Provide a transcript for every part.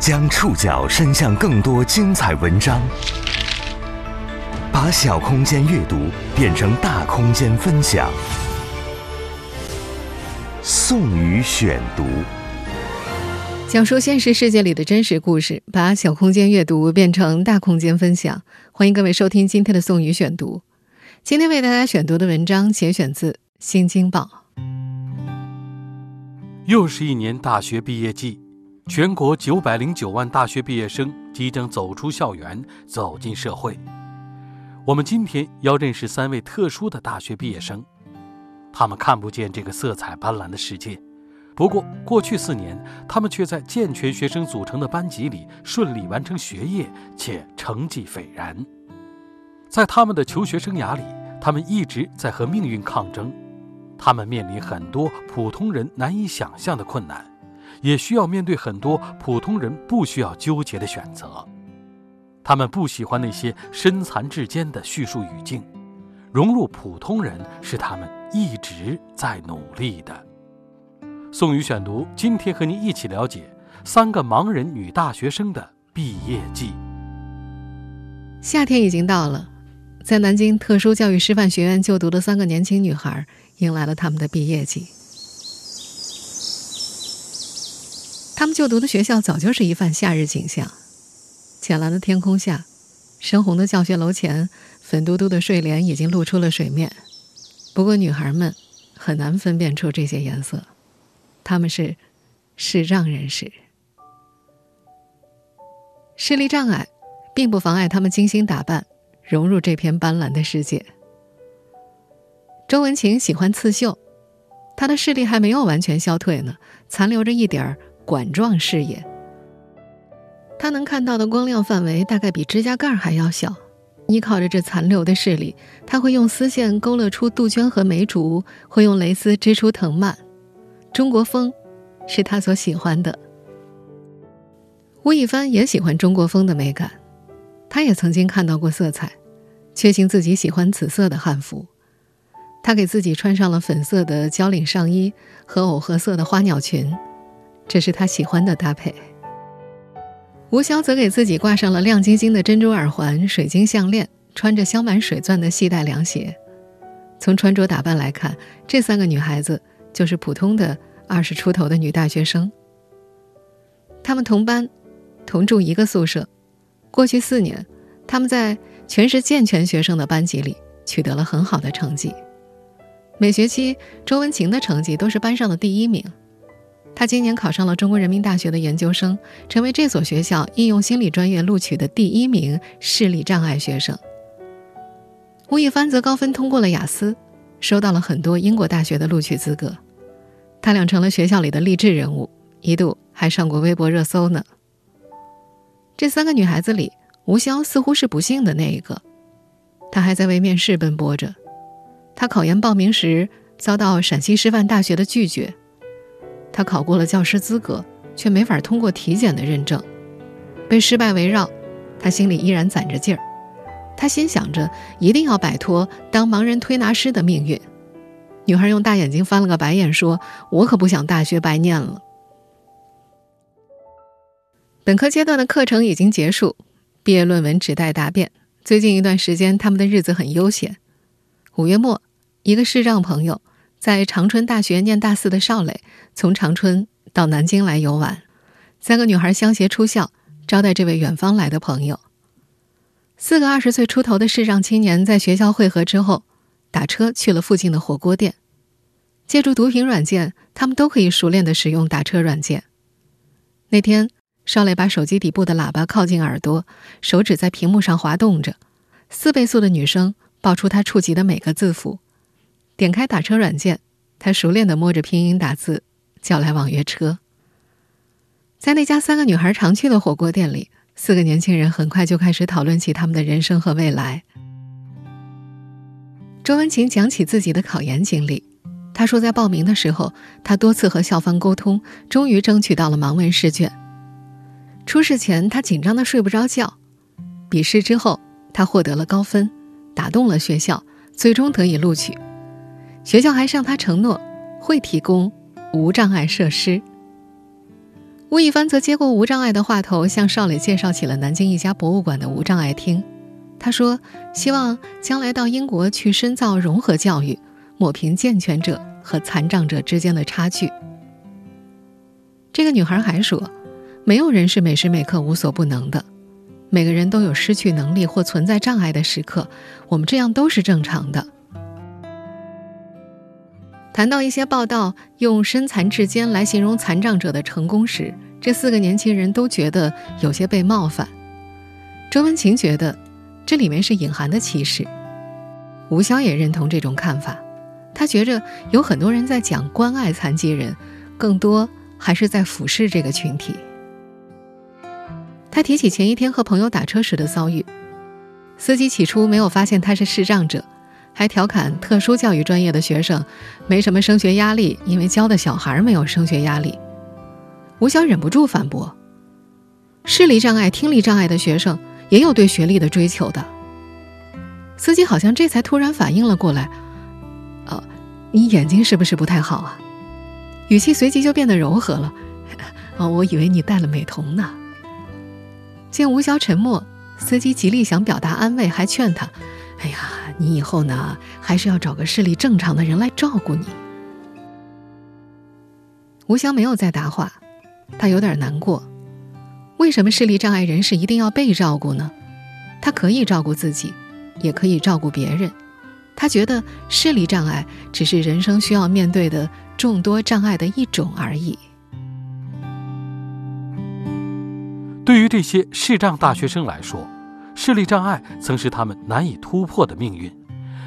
将触角伸向更多精彩文章，把小空间阅读变成大空间分享。宋宇选读，讲述现实世界里的真实故事，把小空间阅读变成大空间分享。欢迎各位收听今天的宋宇选读。今天为大家选读的文章节选自《新京报》。又是一年大学毕业季。全国九百零九万大学毕业生即将走出校园，走进社会。我们今天要认识三位特殊的大学毕业生，他们看不见这个色彩斑斓的世界。不过，过去四年，他们却在健全学生组成的班级里顺利完成学业，且成绩斐然。在他们的求学生涯里，他们一直在和命运抗争，他们面临很多普通人难以想象的困难。也需要面对很多普通人不需要纠结的选择，他们不喜欢那些身残志坚的叙述语境，融入普通人是他们一直在努力的。宋宇选读，今天和您一起了解三个盲人女大学生的毕业季。夏天已经到了，在南京特殊教育师范学院就读的三个年轻女孩迎来了他们的毕业季。他们就读的学校早就是一番夏日景象，浅蓝的天空下，深红的教学楼前，粉嘟嘟的睡莲已经露出了水面。不过女孩们很难分辨出这些颜色，他们是视障人士，视力障碍并不妨碍他们精心打扮，融入这片斑斓的世界。周文晴喜欢刺绣，她的视力还没有完全消退呢，残留着一点儿。管状视野，他能看到的光亮范围大概比指甲盖还要小。依靠着这残留的视力，他会用丝线勾勒出杜鹃和梅竹，会用蕾丝织出藤蔓。中国风，是他所喜欢的。吴亦凡也喜欢中国风的美感，他也曾经看到过色彩，确信自己喜欢紫色的汉服。他给自己穿上了粉色的交领上衣和藕荷色的花鸟裙。这是他喜欢的搭配。吴潇则给自己挂上了亮晶晶的珍珠耳环、水晶项链，穿着镶满水钻的细带凉鞋。从穿着打扮来看，这三个女孩子就是普通的二十出头的女大学生。她们同班，同住一个宿舍。过去四年，她们在全是健全学生的班级里取得了很好的成绩。每学期，周文晴的成绩都是班上的第一名。他今年考上了中国人民大学的研究生，成为这所学校应用心理专业录取的第一名视力障碍学生。吴亦凡则高分通过了雅思，收到了很多英国大学的录取资格。他俩成了学校里的励志人物，一度还上过微博热搜呢。这三个女孩子里，吴潇似乎是不幸的那一个，她还在为面试奔波着。她考研报名时遭到陕西师范大学的拒绝。他考过了教师资格，却没法通过体检的认证，被失败围绕，他心里依然攒着劲儿。他心想着一定要摆脱当盲人推拿师的命运。女孩用大眼睛翻了个白眼，说：“我可不想大学白念了。”本科阶段的课程已经结束，毕业论文只待答辩。最近一段时间，他们的日子很悠闲。五月末，一个视障朋友。在长春大学念大四的邵磊，从长春到南京来游玩。三个女孩相携出校，招待这位远方来的朋友。四个二十岁出头的视障青年在学校汇合之后，打车去了附近的火锅店。借助毒品软件，他们都可以熟练的使用打车软件。那天，邵磊把手机底部的喇叭靠近耳朵，手指在屏幕上滑动着，四倍速的女声爆出他触及的每个字符。点开打车软件，他熟练的摸着拼音打字，叫来网约车。在那家三个女孩常去的火锅店里，四个年轻人很快就开始讨论起他们的人生和未来。周文晴讲起自己的考研经历，他说，在报名的时候，他多次和校方沟通，终于争取到了盲文试卷。初试前，他紧张的睡不着觉；笔试之后，他获得了高分，打动了学校，最终得以录取。学校还向他承诺会提供无障碍设施。吴亦凡则接过无障碍的话头，向邵磊介绍起了南京一家博物馆的无障碍厅。他说：“希望将来到英国去深造融合教育，抹平健全者和残障者之间的差距。”这个女孩还说：“没有人是每时每刻无所不能的，每个人都有失去能力或存在障碍的时刻，我们这样都是正常的。”谈到一些报道用“身残志坚”来形容残障者的成功时，这四个年轻人都觉得有些被冒犯。周文晴觉得这里面是隐含的歧视，吴潇也认同这种看法。他觉着有很多人在讲关爱残疾人，更多还是在俯视这个群体。他提起前一天和朋友打车时的遭遇，司机起初没有发现他是视障者。还调侃特殊教育专业的学生没什么升学压力，因为教的小孩没有升学压力。吴晓忍不住反驳：“视力障碍、听力障碍的学生也有对学历的追求的。”司机好像这才突然反应了过来：“哦，你眼睛是不是不太好啊？”语气随即就变得柔和了：“哦，我以为你戴了美瞳呢。”见吴晓沉默，司机极力想表达安慰，还劝他。哎呀，你以后呢，还是要找个视力正常的人来照顾你。吴翔没有再答话，他有点难过。为什么视力障碍人士一定要被照顾呢？他可以照顾自己，也可以照顾别人。他觉得视力障碍只是人生需要面对的众多障碍的一种而已。对于这些视障大学生来说。视力障碍曾是他们难以突破的命运，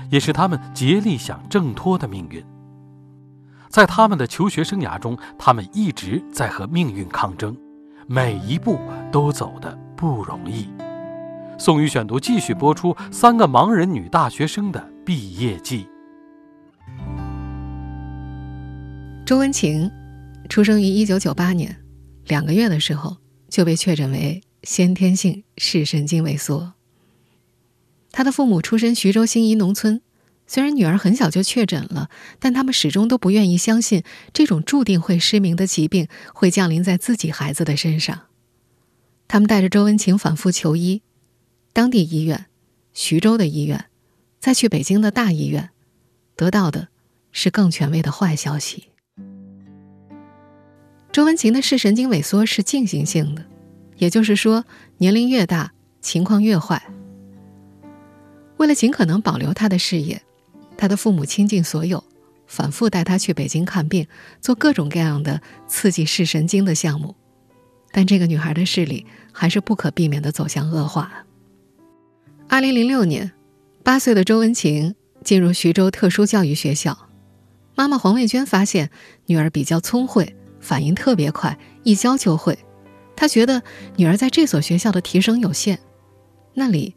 也是他们竭力想挣脱的命运。在他们的求学生涯中，他们一直在和命运抗争，每一步都走得不容易。宋宇选读继续播出三个盲人女大学生的毕业季。周文晴出生于一九九八年，两个月的时候就被确诊为。先天性视神经萎缩。他的父母出身徐州兴义农村，虽然女儿很小就确诊了，但他们始终都不愿意相信这种注定会失明的疾病会降临在自己孩子的身上。他们带着周文晴反复求医，当地医院、徐州的医院，再去北京的大医院，得到的是更权威的坏消息。周文晴的视神经萎缩是进行性的。也就是说，年龄越大，情况越坏。为了尽可能保留他的视野，他的父母倾尽所有，反复带他去北京看病，做各种各样的刺激视神经的项目。但这个女孩的视力还是不可避免地走向恶化。二零零六年，八岁的周文晴进入徐州特殊教育学校，妈妈黄卫娟发现女儿比较聪慧，反应特别快，一教就会。他觉得女儿在这所学校的提升有限，那里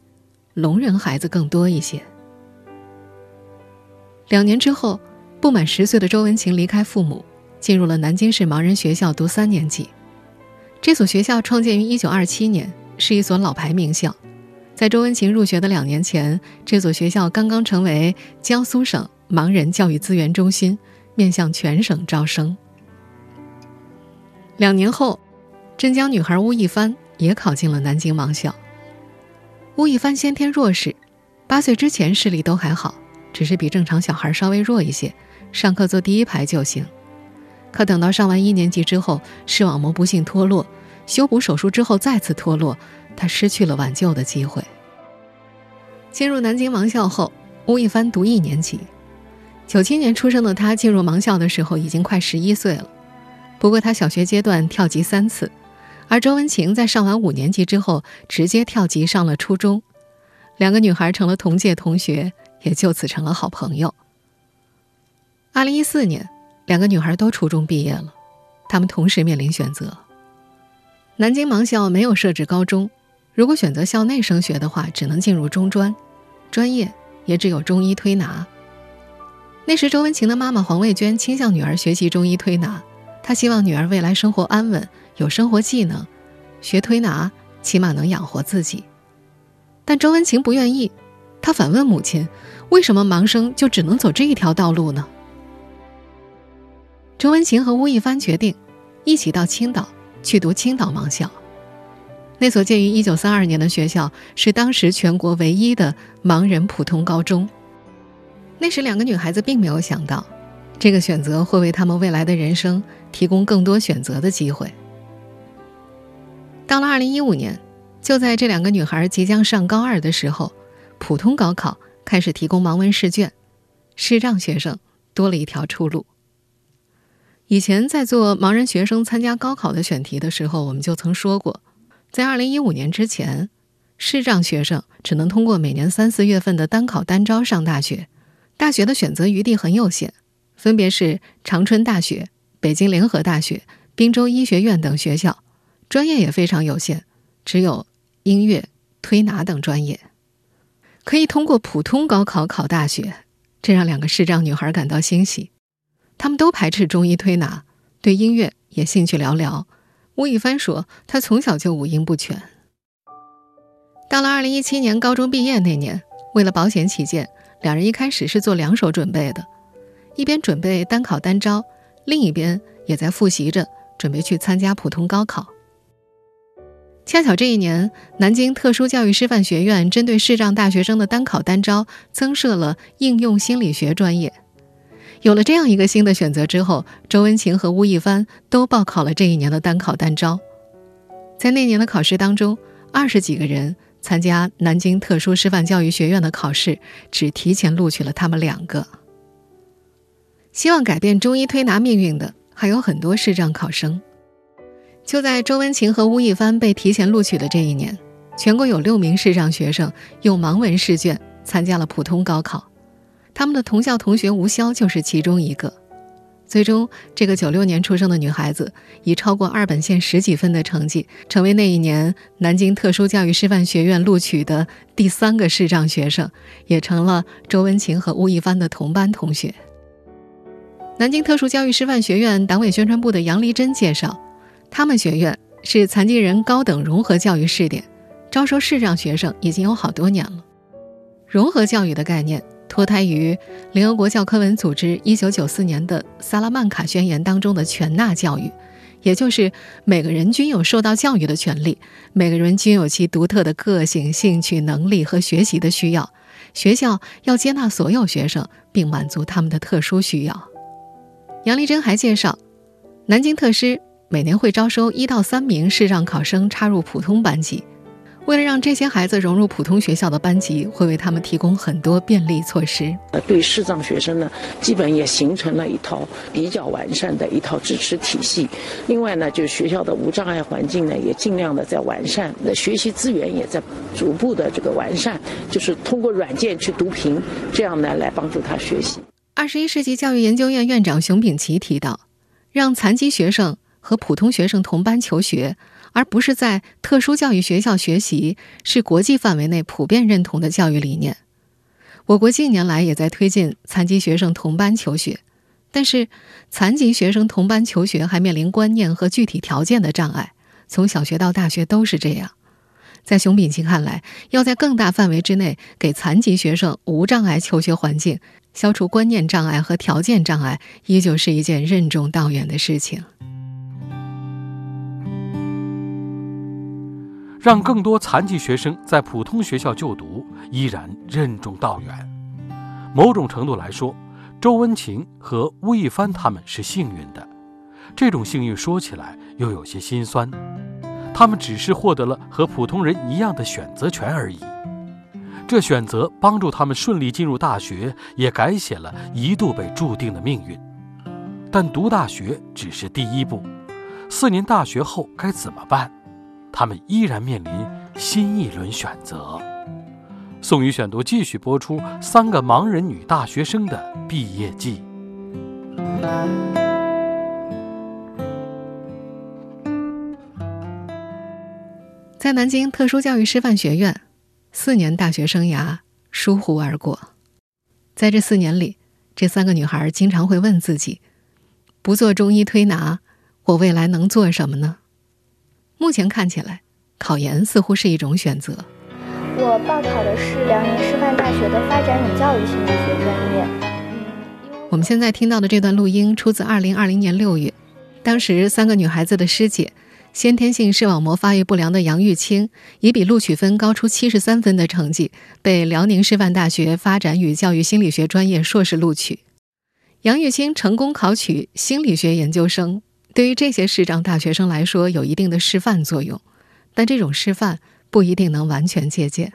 聋人孩子更多一些。两年之后，不满十岁的周文晴离开父母，进入了南京市盲人学校读三年级。这所学校创建于一九二七年，是一所老牌名校。在周文晴入学的两年前，这所学校刚刚成为江苏省盲人教育资源中心，面向全省招生。两年后。镇江女孩巫亦帆也考进了南京盲校。巫亦帆先天弱视，八岁之前视力都还好，只是比正常小孩稍微弱一些，上课坐第一排就行。可等到上完一年级之后，视网膜不幸脱落，修补手术之后再次脱落，她失去了挽救的机会。进入南京盲校后，巫亦帆读一年级。九七年出生的她进入盲校的时候已经快十一岁了，不过她小学阶段跳级三次。而周文晴在上完五年级之后，直接跳级上了初中，两个女孩成了同届同学，也就此成了好朋友。二零一四年，两个女孩都初中毕业了，她们同时面临选择。南京盲校没有设置高中，如果选择校内升学的话，只能进入中专，专业也只有中医推拿。那时，周文晴的妈妈黄卫娟倾向女儿学习中医推拿，他希望女儿未来生活安稳。有生活技能，学推拿起码能养活自己。但周文晴不愿意，她反问母亲：“为什么盲生就只能走这一条道路呢？”周文晴和吴亦凡决定一起到青岛去读青岛盲校。那所建于1932年的学校是当时全国唯一的盲人普通高中。那时，两个女孩子并没有想到，这个选择会为他们未来的人生提供更多选择的机会。到了2015年，就在这两个女孩即将上高二的时候，普通高考开始提供盲文试卷，视障学生多了一条出路。以前在做盲人学生参加高考的选题的时候，我们就曾说过，在2015年之前，视障学生只能通过每年三四月份的单考单招上大学，大学的选择余地很有限，分别是长春大学、北京联合大学、滨州医学院等学校，专业也非常有限，只有音乐、推拿等专业。可以通过普通高考考大学，这让两个视障女孩感到欣喜。他们都排斥中医推拿，对音乐也兴趣寥寥。吴亦帆说：“他从小就五音不全。”到了二零一七年高中毕业那年，为了保险起见，两人一开始是做两手准备的，一边准备单考单招，另一边也在复习着准备去参加普通高考。恰巧这一年，南京特殊教育师范学院针对视障大学生的单考单招增设了应用心理学专业。有了这样一个新的选择之后，周文晴和吴亦帆都报考了这一年的单考单招。在那年的考试当中，二十几个人参加南京特殊师范教育学院的考试，只提前录取了他们两个。希望改变中医推拿命运的还有很多视障考生。就在周文晴和吴亦帆被提前录取的这一年，全国有六名视障学生用盲文试卷参加了普通高考。他们的同校同学吴潇就是其中一个。最终，这个九六年出生的女孩子以超过二本线十几分的成绩，成为那一年南京特殊教育师范学院录取的第三个视障学生，也成了周文晴和吴亦帆的同班同学。南京特殊教育师范学院党委宣传部的杨丽珍介绍，他们学院是残疾人高等融合教育试点，招收视障学生已经有好多年了。融合教育的概念。脱胎于联合国教科文组织1994年的《萨拉曼卡宣言》当中的全纳教育，也就是每个人均有受到教育的权利，每个人均有其独特的个性、兴趣、能力和学习的需要。学校要接纳所有学生，并满足他们的特殊需要。杨丽珍还介绍，南京特师每年会招收一到三名视障考生插入普通班级。为了让这些孩子融入普通学校的班级，会为他们提供很多便利措施。呃，对视障学生呢，基本也形成了一套比较完善的一套支持体系。另外呢，就是学校的无障碍环境呢，也尽量的在完善。那学习资源也在逐步的这个完善，就是通过软件去读屏，这样呢来帮助他学习。二十一世纪教育研究院院长熊丙奇提到，让残疾学生和普通学生同班求学。而不是在特殊教育学校学习，是国际范围内普遍认同的教育理念。我国近年来也在推进残疾学生同班求学，但是残疾学生同班求学还面临观念和具体条件的障碍，从小学到大学都是这样。在熊丙奇看来，要在更大范围之内给残疾学生无障碍求学环境，消除观念障碍和条件障碍，依旧是一件任重道远的事情。让更多残疾学生在普通学校就读，依然任重道远。某种程度来说，周文晴和吴亦凡他们是幸运的。这种幸运说起来又有些心酸，他们只是获得了和普通人一样的选择权而已。这选择帮助他们顺利进入大学，也改写了一度被注定的命运。但读大学只是第一步，四年大学后该怎么办？他们依然面临新一轮选择。宋宇选读继续播出三个盲人女大学生的毕业季。在南京特殊教育师范学院，四年大学生涯疏忽而过。在这四年里，这三个女孩经常会问自己：不做中医推拿，我未来能做什么呢？目前看起来，考研似乎是一种选择。我报考的是辽宁师范大学的发展与教育心理学专业。我们现在听到的这段录音出自2020年6月，当时三个女孩子的师姐先天性视网膜发育不良的杨玉清以比录取分高出七十三分的成绩，被辽宁师范大学发展与教育心理学专业硕士录取。杨玉清成功考取心理学研究生，对于这些视障大学生来说有一定的示范作用，但这种示范不一定能完全借鉴。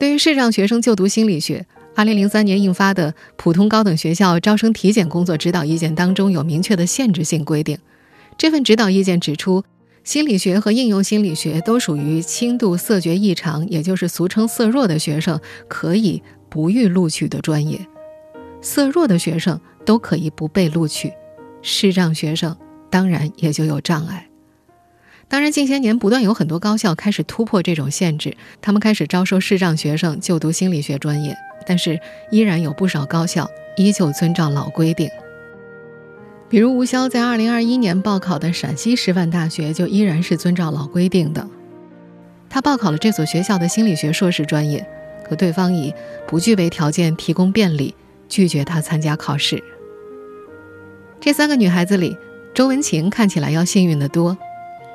对于视障学生就读心理学，二零零三年印发的《普通高等学校招生体检工作指导意见》当中有明确的限制性规定。这份指导意见指出，心理学和应用心理学都属于轻度色觉异常，也就是俗称色弱的学生可以不予录取的专业。色弱的学生都可以不被录取，视障学生当然也就有障碍。当然，近些年不断有很多高校开始突破这种限制，他们开始招收视障学生就读心理学专业，但是依然有不少高校依旧遵照老规定。比如吴潇在2021年报考的陕西师范大学，就依然是遵照老规定的。他报考了这所学校的心理学硕士专业，可对方以不具备条件提供便利，拒绝他参加考试。这三个女孩子里，周文晴看起来要幸运得多。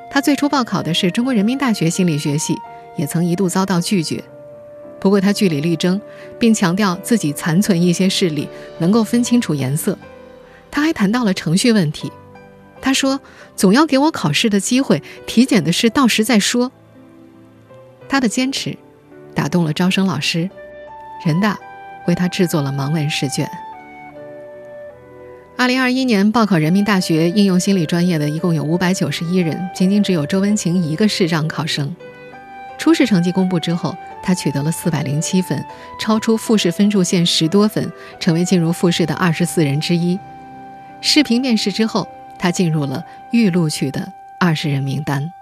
她最初报考的是中国人民大学心理学系，也曾一度遭到拒绝。不过她据理力争，并强调自己残存一些视力，能够分清楚颜色。他还谈到了程序问题，他说：“总要给我考试的机会，体检的事到时再说。”他的坚持打动了招生老师，人大为他制作了盲文试卷。二零二一年报考人民大学应用心理专业的一共有五百九十一人，仅仅只有周文晴一个视障考生。初试成绩公布之后，他取得了四百零七分，超出复试分数线十多分，成为进入复试的二十四人之一。视频面试之后，他进入了预录取的二十人名单。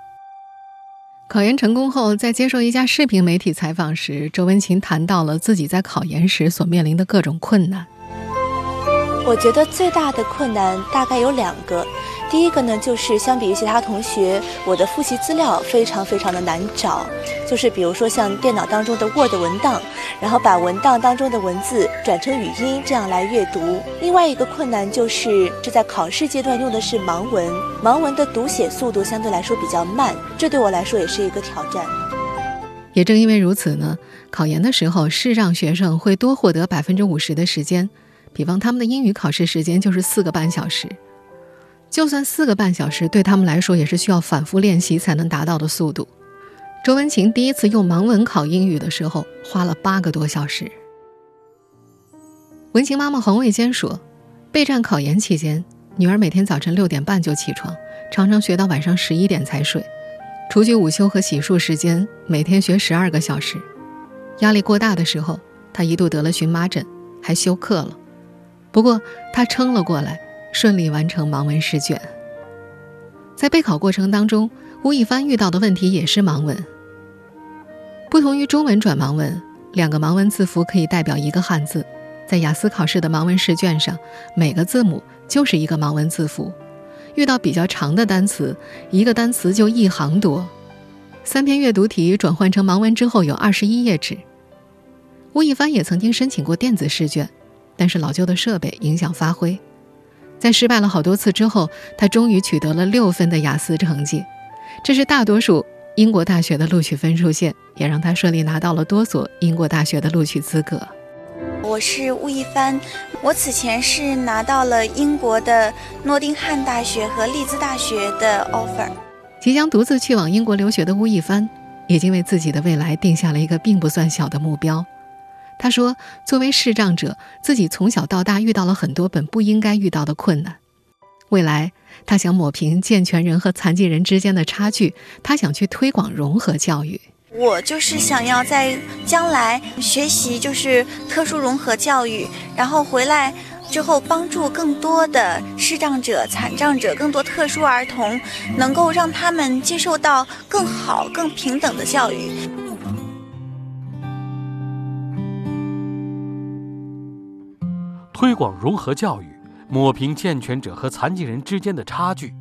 考研成功后，在接受一家视频媒体采访时，周文琴谈到了自己在考研时所面临的各种困难。我觉得最大的困难大概有两个。第一个呢，就是相比于其他同学，我的复习资料非常非常的难找。就是比如说像电脑当中的 Word 文档，然后把文档当中的文字转成语音，这样来阅读。另外一个困难就是这在考试阶段用的是盲文，盲文的读写速度相对来说比较慢，这对我来说也是一个挑战。也正因为如此呢，考研的时候，是让学生会多获得百分之五十的时间。比方他们的英语考试时间就是四个半小时。就算四个半小时，对他们来说也是需要反复练习才能达到的速度。周文琴第一次用盲文考英语的时候，花了八个多小时。文琴妈妈黄卫坚说，备战考研期间，女儿每天早晨六点半就起床，常常学到晚上十一点才睡。除去午休和洗漱时间，每天学十二个小时。压力过大的时候，她一度得了荨麻疹，还休克了。不过她撑了过来。顺利完成盲文试卷。在备考过程当中，吴亦凡遇到的问题也是盲文。不同于中文转盲文，两个盲文字符可以代表一个汉字。在雅思考试的盲文试卷上，每个字母就是一个盲文字符。遇到比较长的单词，一个单词就一行多。三篇阅读题转换成盲文之后，有二十一页纸。吴亦凡也曾经申请过电子试卷，但是老旧的设备影响发挥。在失败了好多次之后，他终于取得了六分的雅思成绩，这是大多数英国大学的录取分数线，也让他顺利拿到了多所英国大学的录取资格。我是吴亦凡，我此前是拿到了英国的诺丁汉大学和利兹大学的 offer。即将独自去往英国留学的吴亦凡，已经为自己的未来定下了一个并不算小的目标。他说：“作为视障者，自己从小到大遇到了很多本不应该遇到的困难。未来，他想抹平健全人和残疾人之间的差距，他想去推广融合教育。我就是想要在将来学习就是特殊融合教育，然后回来之后帮助更多的视障者、残障者、更多特殊儿童，能够让他们接受到更好、更平等的教育。”推广融合教育，抹平健全者和残疾人之间的差距，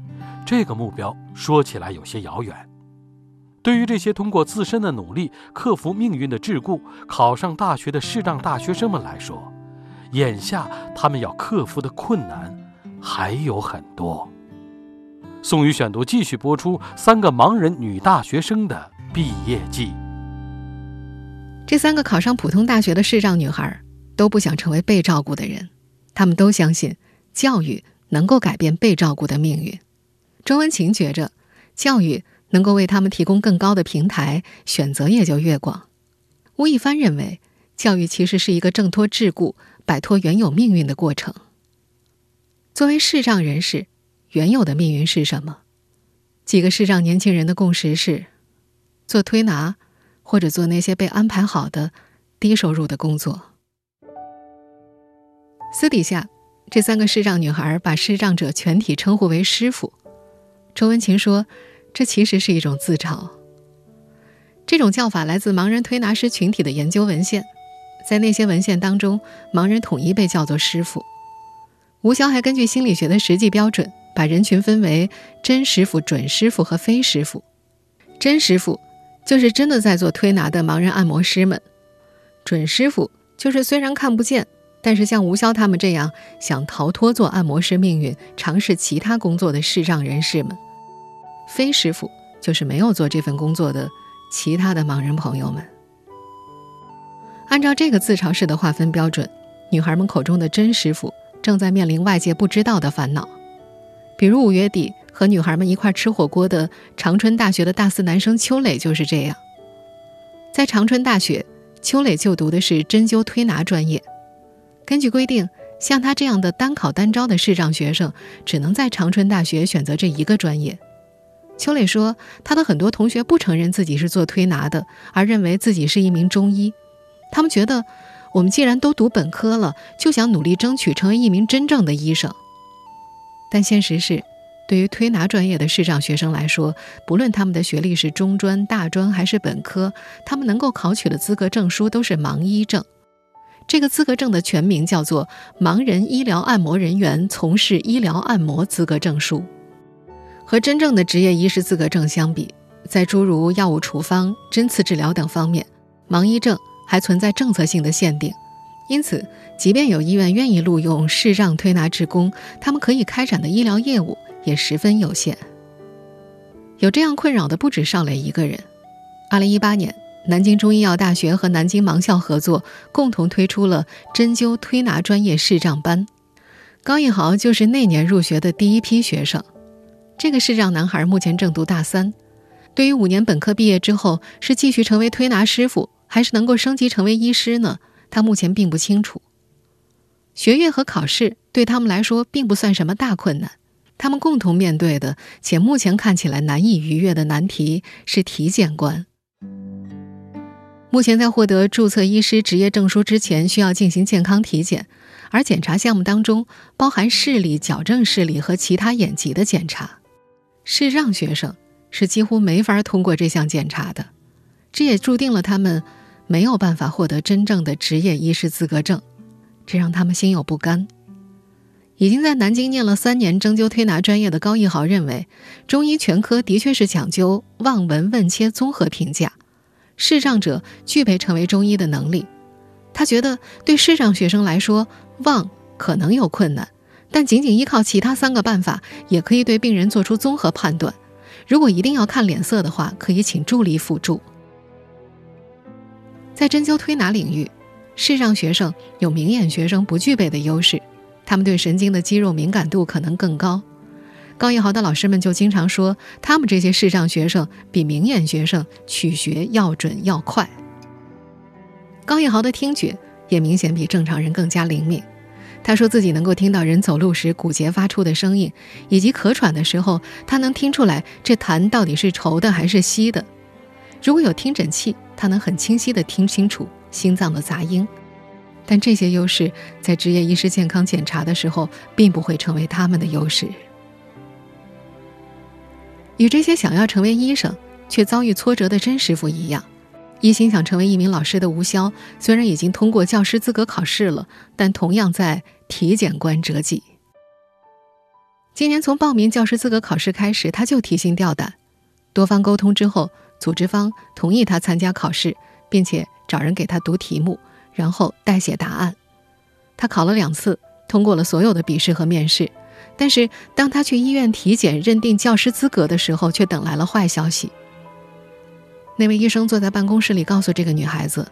这个目标说起来有些遥远。对于这些通过自身的努力克服命运的桎梏，考上大学的视障大学生们来说，眼下他们要克服的困难还有很多。宋宇选读继续播出三个盲人女大学生的毕业季。这三个考上普通大学的视障女孩都不想成为被照顾的人，她们都相信教育能够改变被照顾的命运。周文琴觉着，教育能够为他们提供更高的平台，选择也就越广。吴亦凡认为，教育其实是一个挣脱桎梏、摆脱原有命运的过程。作为视障人士，原有的命运是什么？几个视障年轻人的共识是：做推拿，或者做那些被安排好的低收入的工作。私底下，这三个视障女孩把视障者全体称呼为“师傅”。周文琴说：“这其实是一种自嘲。这种叫法来自盲人推拿师群体的研究文献，在那些文献当中，盲人统一被叫做师傅。吴潇还根据心理学的实际标准，把人群分为真师傅、准师傅和非师傅。真师傅就是真的在做推拿的盲人按摩师们；准师傅就是虽然看不见，但是像吴潇他们这样想逃脱做按摩师命运、尝试其他工作的视障人士们。”非师傅就是没有做这份工作的其他的盲人朋友们。按照这个自嘲式的划分标准，女孩们口中的真师傅正在面临外界不知道的烦恼，比如五月底和女孩们一块吃火锅的长春大学的大四男生邱磊就是这样。在长春大学，邱磊就读的是针灸推拿专业。根据规定，像他这样的单考单招的视障学生，只能在长春大学选择这一个专业。邱磊说：“他的很多同学不承认自己是做推拿的，而认为自己是一名中医。他们觉得，我们既然都读本科了，就想努力争取成为一名真正的医生。但现实是，对于推拿专业的视障学生来说，不论他们的学历是中专、大专还是本科，他们能够考取的资格证书都是盲医证。这个资格证的全名叫做《盲人医疗按摩人员从事医疗按摩资格证书》。”和真正的职业医师资格证相比，在诸如药物处方、针刺治疗等方面，盲医证还存在政策性的限定。因此，即便有医院愿意录用视障推拿职工，他们可以开展的医疗业务也十分有限。有这样困扰的不止邵磊一个人。二零一八年，南京中医药大学和南京盲校合作，共同推出了针灸推拿专业视障班。高一豪就是那年入学的第一批学生。这个视障男孩目前正读大三，对于五年本科毕业之后是继续成为推拿师傅，还是能够升级成为医师呢？他目前并不清楚。学业和考试对他们来说并不算什么大困难，他们共同面对的且目前看起来难以逾越的难题是体检关。目前在获得注册医师职业证书之前，需要进行健康体检，而检查项目当中包含视力、矫正视力和其他眼疾的检查。视障学生是几乎没法通过这项检查的，这也注定了他们没有办法获得真正的职业医师资格证，这让他们心有不甘。已经在南京念了三年针灸推拿专业的高一豪认为，中医全科的确是讲究望闻问切综合评价，视障者具备成为中医的能力。他觉得对视障学生来说，望可能有困难。但仅仅依靠其他三个办法，也可以对病人做出综合判断。如果一定要看脸色的话，可以请助理辅助。在针灸推拿领域，视障学生有明眼学生不具备的优势，他们对神经的肌肉敏感度可能更高。高一豪的老师们就经常说，他们这些视障学生比明眼学生取学要准要快。高一豪的听觉也明显比正常人更加灵敏。他说自己能够听到人走路时骨节发出的声音，以及咳喘的时候，他能听出来这痰到底是稠的还是稀的。如果有听诊器，他能很清晰地听清楚心脏的杂音。但这些优势在职业医师健康检查的时候，并不会成为他们的优势。与这些想要成为医生却遭遇挫折的真师傅一样。一心想成为一名老师的吴潇，虽然已经通过教师资格考试了，但同样在体检关折戟。今年从报名教师资格考试开始，他就提心吊胆。多方沟通之后，组织方同意他参加考试，并且找人给他读题目，然后代写答案。他考了两次，通过了所有的笔试和面试，但是当他去医院体检认定教师资格的时候，却等来了坏消息。那位医生坐在办公室里，告诉这个女孩子：“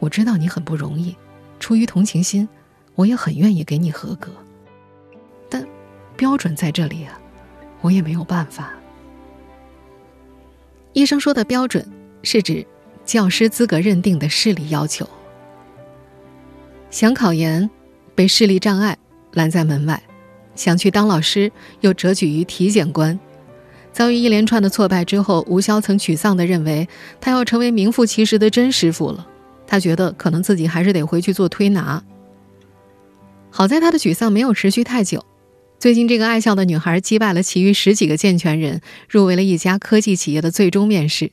我知道你很不容易，出于同情心，我也很愿意给你合格。但标准在这里啊，我也没有办法。”医生说的标准是指教师资格认定的视力要求。想考研，被视力障碍拦在门外；想去当老师，又折举于体检官。遭遇一连串的挫败之后，吴潇曾沮丧地认为，他要成为名副其实的真师傅了。他觉得可能自己还是得回去做推拿。好在他的沮丧没有持续太久。最近，这个爱笑的女孩击败了其余十几个健全人，入围了一家科技企业的最终面试。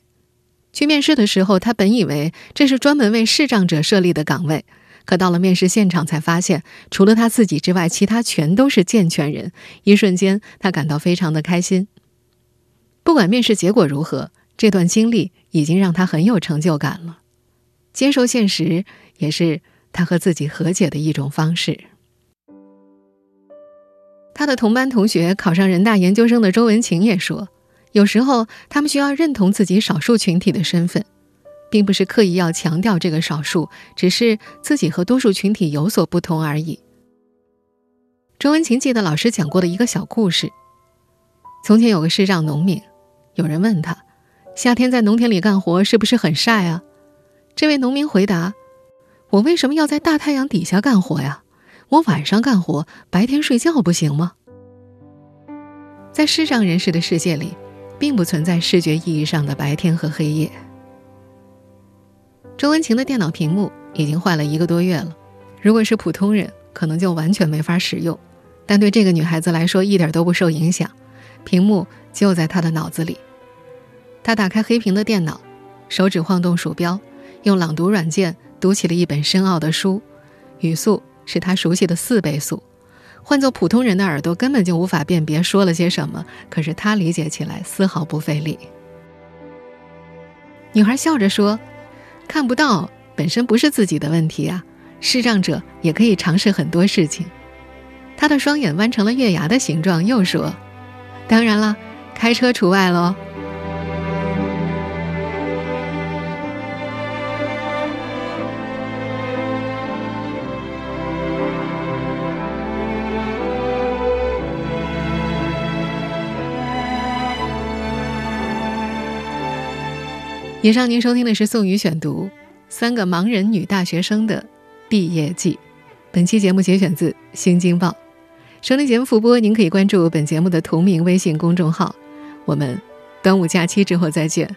去面试的时候，他本以为这是专门为视障者设立的岗位，可到了面试现场才发现，除了他自己之外，其他全都是健全人。一瞬间，他感到非常的开心。不管面试结果如何，这段经历已经让他很有成就感了。接受现实，也是他和自己和解的一种方式。他的同班同学考上人大研究生的周文晴也说，有时候他们需要认同自己少数群体的身份，并不是刻意要强调这个少数，只是自己和多数群体有所不同而已。周文晴记得老师讲过的一个小故事：从前有个视障农民。有人问他，夏天在农田里干活是不是很晒啊？这位农民回答：“我为什么要在大太阳底下干活呀？我晚上干活，白天睡觉不行吗？”在视障人士的世界里，并不存在视觉意义上的白天和黑夜。周文晴的电脑屏幕已经坏了一个多月了，如果是普通人，可能就完全没法使用，但对这个女孩子来说，一点都不受影响。屏幕就在她的脑子里。她打开黑屏的电脑，手指晃动鼠标，用朗读软件读起了一本深奥的书，语速是她熟悉的四倍速。换做普通人的耳朵根本就无法辨别说了些什么，可是她理解起来丝毫不费力。女孩笑着说：“看不到本身不是自己的问题啊，视障者也可以尝试很多事情。”他的双眼弯成了月牙的形状，又说。当然了，开车除外喽。以上您收听的是宋宇选读《三个盲人女大学生的毕业季》，本期节目节选自《新京报》。收听节目复播，您可以关注本节目的同名微信公众号。我们端午假期之后再见。